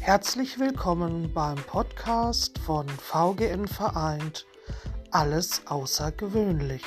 Herzlich willkommen beim Podcast von VGN Vereint Alles außergewöhnlich.